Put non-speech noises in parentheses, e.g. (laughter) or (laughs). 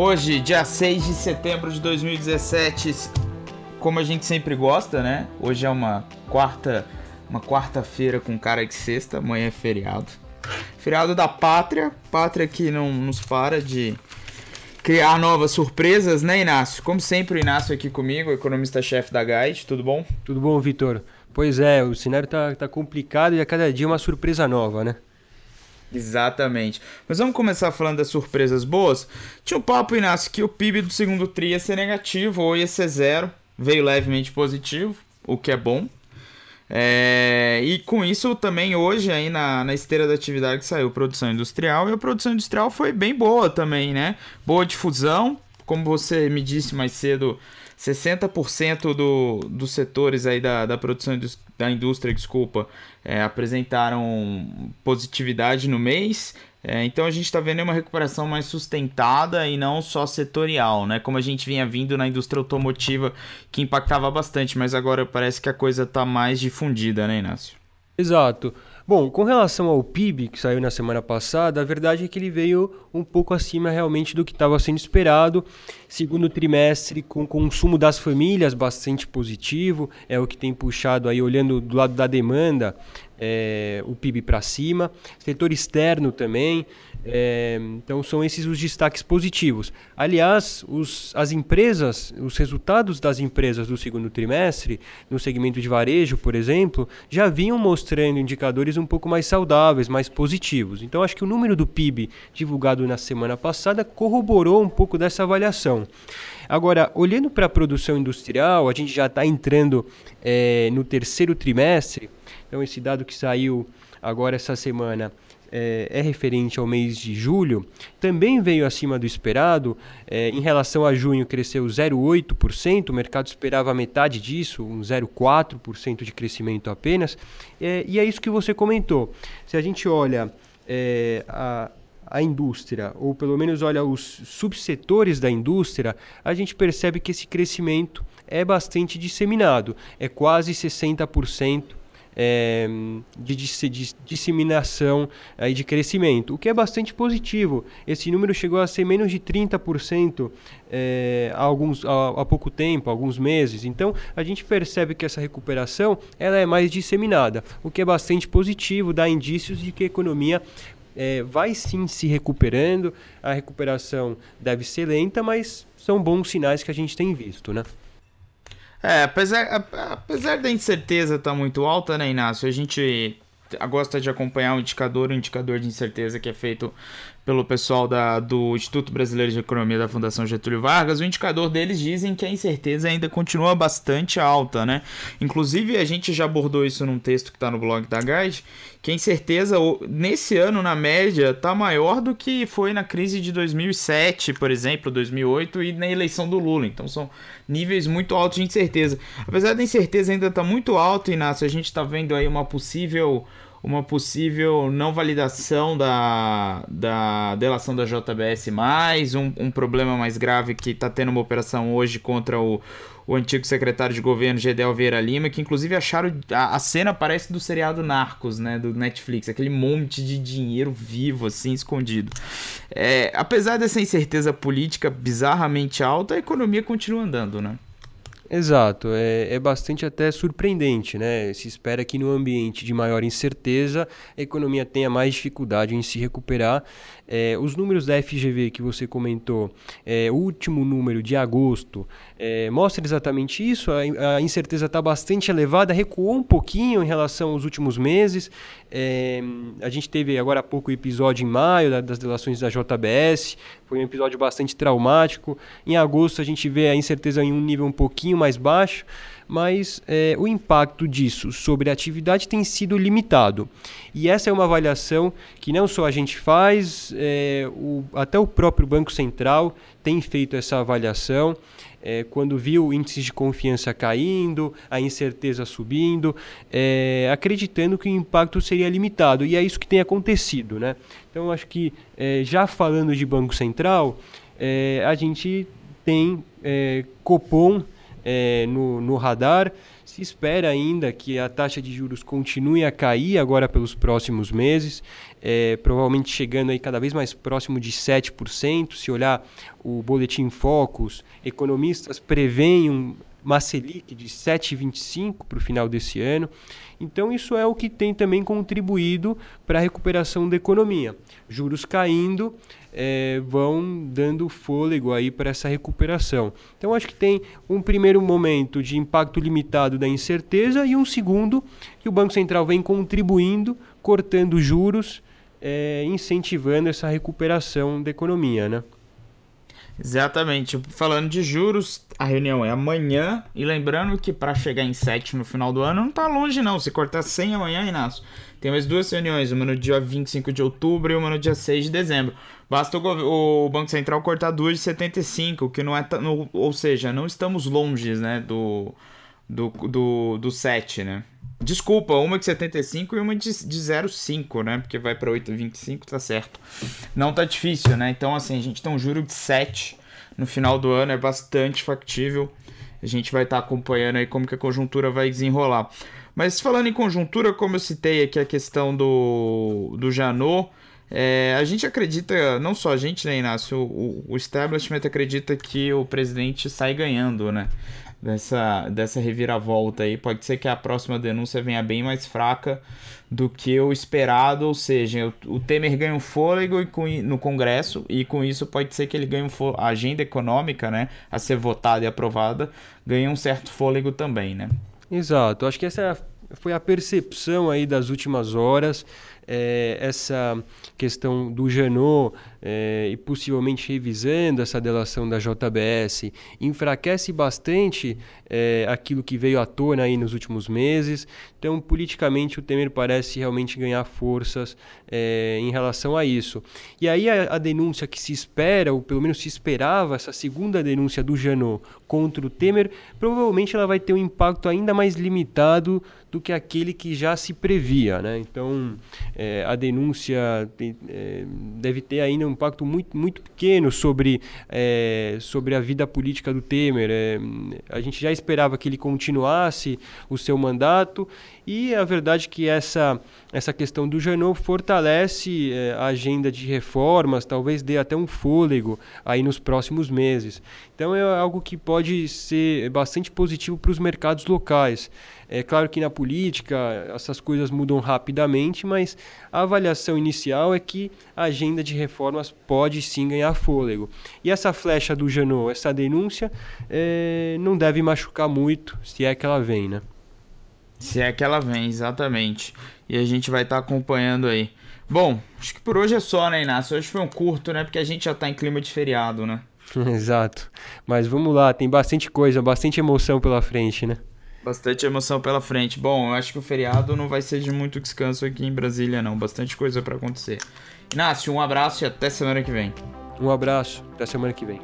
Hoje, dia 6 de setembro de 2017, como a gente sempre gosta, né? Hoje é uma quarta, uma quarta-feira com cara de sexta, amanhã é feriado. Feriado da pátria, pátria que não nos para de criar novas surpresas, né, Inácio? Como sempre, o Inácio aqui comigo, economista-chefe da Guide, tudo bom? Tudo bom, Vitor? Pois é, o cenário tá, tá complicado e a cada dia uma surpresa nova, né? Exatamente. Mas vamos começar falando das surpresas boas. Tinha um papo, Inácio, que o PIB do segundo TRI ia ser negativo ou ia ser zero. Veio levemente positivo, o que é bom. É, e com isso também hoje aí na, na esteira da atividade que saiu produção industrial e a produção industrial foi bem boa também, né? Boa difusão, como você me disse mais cedo, 60% do, dos setores aí da, da produção da indústria, desculpa, é, apresentaram positividade no mês. É, então a gente está vendo uma recuperação mais sustentada e não só setorial, né? Como a gente vinha vindo na indústria automotiva, que impactava bastante, mas agora parece que a coisa está mais difundida, né, Inácio? Exato. Bom, com relação ao PIB que saiu na semana passada, a verdade é que ele veio um pouco acima realmente do que estava sendo esperado. Segundo trimestre, com consumo das famílias bastante positivo, é o que tem puxado aí, olhando do lado da demanda, é, o PIB para cima. Setor externo também, é, então são esses os destaques positivos. Aliás, os, as empresas, os resultados das empresas do segundo trimestre, no segmento de varejo, por exemplo, já vinham mostrando indicadores um pouco mais saudáveis, mais positivos. Então acho que o número do PIB divulgado na semana passada corroborou um pouco dessa avaliação. Agora, olhando para a produção industrial, a gente já está entrando é, no terceiro trimestre. Então, esse dado que saiu agora essa semana é, é, referente ao mês de julho, também veio acima do esperado. É, em relação a junho, cresceu 0,8%, o mercado esperava metade disso, um 0,4% de crescimento apenas. É, e é isso que você comentou. Se a gente olha é, a, a indústria, ou pelo menos olha os subsetores da indústria, a gente percebe que esse crescimento é bastante disseminado, é quase 60% é, de, de, de, disseminação aí de crescimento, o que é bastante positivo. Esse número chegou a ser menos de 30% é, há, alguns, há, há, pouco tempo, alguns meses. Então, a gente percebe que essa recuperação ela é mais disseminada, o que é bastante positivo, dá indícios de que a economia é, vai sim se recuperando. A recuperação deve ser lenta, mas são bons sinais que a gente tem visto, né? É, apesar, apesar da incerteza estar tá muito alta, né, Inácio? A gente gosta de acompanhar o indicador, o indicador de incerteza que é feito pelo pessoal da, do Instituto Brasileiro de Economia da Fundação Getúlio Vargas, o indicador deles dizem que a incerteza ainda continua bastante alta, né? Inclusive, a gente já abordou isso num texto que está no blog da Guide, que a incerteza nesse ano, na média, está maior do que foi na crise de 2007, por exemplo, 2008 e na eleição do Lula. Então, são níveis muito altos de incerteza. Apesar da incerteza ainda estar tá muito alta, Inácio, a gente está vendo aí uma possível uma possível não validação da, da delação da JBS, mais um, um problema mais grave que está tendo uma operação hoje contra o, o antigo secretário de governo Gedel Vieira Lima, que inclusive acharam a, a, cena parece do seriado Narcos, né, do Netflix, aquele monte de dinheiro vivo assim escondido. É, apesar dessa incerteza política bizarramente alta, a economia continua andando, né? Exato, é, é bastante até surpreendente, né? Se espera que no ambiente de maior incerteza a economia tenha mais dificuldade em se recuperar. É, os números da FGV que você comentou, é, o último número de agosto, é, mostra exatamente isso. A, a incerteza está bastante elevada, recuou um pouquinho em relação aos últimos meses. É, a gente teve agora há pouco o episódio em maio da, das delações da JBS, foi um episódio bastante traumático. Em agosto a gente vê a incerteza em um nível um pouquinho mais baixo, mas é, o impacto disso sobre a atividade tem sido limitado. E essa é uma avaliação que não só a gente faz, é, o, até o próprio Banco Central tem feito essa avaliação. É, quando viu índices de confiança caindo, a incerteza subindo, é, acreditando que o impacto seria limitado. E é isso que tem acontecido. Né? Então, acho que é, já falando de Banco Central, a gente tem Copom é, no, no radar. Se espera ainda que a taxa de juros continue a cair agora pelos próximos meses, é, provavelmente chegando aí cada vez mais próximo de 7%. Se olhar o Boletim Focus, economistas preveem um, uma Selic de 7,25 para o final desse ano. Então, isso é o que tem também contribuído para a recuperação da economia. Juros caindo é, vão dando fôlego aí para essa recuperação. Então, acho que tem um primeiro momento de impacto limitado da incerteza e um segundo que o Banco Central vem contribuindo, cortando juros, é, incentivando essa recuperação da economia, né? Exatamente. Falando de juros, a reunião é amanhã. E lembrando que para chegar em 7 no final do ano não tá longe, não. Se cortar 100 amanhã, Inácio, tem mais duas reuniões, uma no dia 25 de outubro e uma no dia 6 de dezembro. Basta o, o Banco Central cortar duas de 75, que não é. Ou seja, não estamos longe né, do, do, do, do 7, né? Desculpa, uma de 75 e uma de, de 0,5, né? Porque vai para 8,25, tá certo. Não tá difícil, né? Então, assim, a gente tem um juro de 7 no final do ano, é bastante factível. A gente vai estar tá acompanhando aí como que a conjuntura vai desenrolar. Mas falando em conjuntura, como eu citei aqui a questão do, do Janot, é, a gente acredita, não só a gente, né, Inácio? O, o establishment acredita que o presidente sai ganhando, né? Dessa, dessa reviravolta aí. Pode ser que a próxima denúncia venha bem mais fraca do que o esperado, ou seja, o, Temer ganha um fôlego no Congresso e com isso pode ser que ele ganhe um a agenda econômica, né, a ser votada e aprovada, ganhe um certo fôlego também, né? Exato. Acho que essa foi a percepção aí das últimas horas é, essa questão do Janot é, e possivelmente revisando essa delação da JBS enfraquece bastante é, aquilo que veio à tona aí nos últimos meses. Então, politicamente, o Temer parece realmente ganhar forças em relação a isso. E aí a, a, denúncia que se espera, ou pelo menos se esperava, essa segunda denúncia do Janot contra o Temer, provavelmente ela vai ter um impacto ainda mais limitado do que aquele que já se previa. Né? Então, é, a denúncia é, deve ter ainda um impacto muito, muito pequeno sobre, é, sobre a vida política do Temer. É, a gente já esperava que ele continuasse o seu mandato e a verdade é que essa, essa questão do Janot fortalece é, a agenda de reformas, talvez dê até um fôlego aí nos próximos meses. Então é algo que pode ser bastante positivo para os mercados locais. É claro que na política essas coisas mudam rapidamente, mas a avaliação inicial é que a agenda de reformas pode sim ganhar fôlego. E essa flecha do Janot, essa denúncia, é, não deve machucar muito, se é que ela vem, né? Se é que ela vem, exatamente. E a gente vai estar tá acompanhando aí. Bom, acho que por hoje é só, né, Inácio? Hoje foi um curto, né? Porque a gente já está em clima de feriado, né? (laughs) Exato. Mas vamos lá, tem bastante coisa, bastante emoção pela frente, né? Bastante emoção pela frente. Bom, eu acho que o feriado não vai ser de muito descanso aqui em Brasília, não. Bastante coisa para acontecer. Inácio, um abraço e até semana que vem. Um abraço, até semana que vem.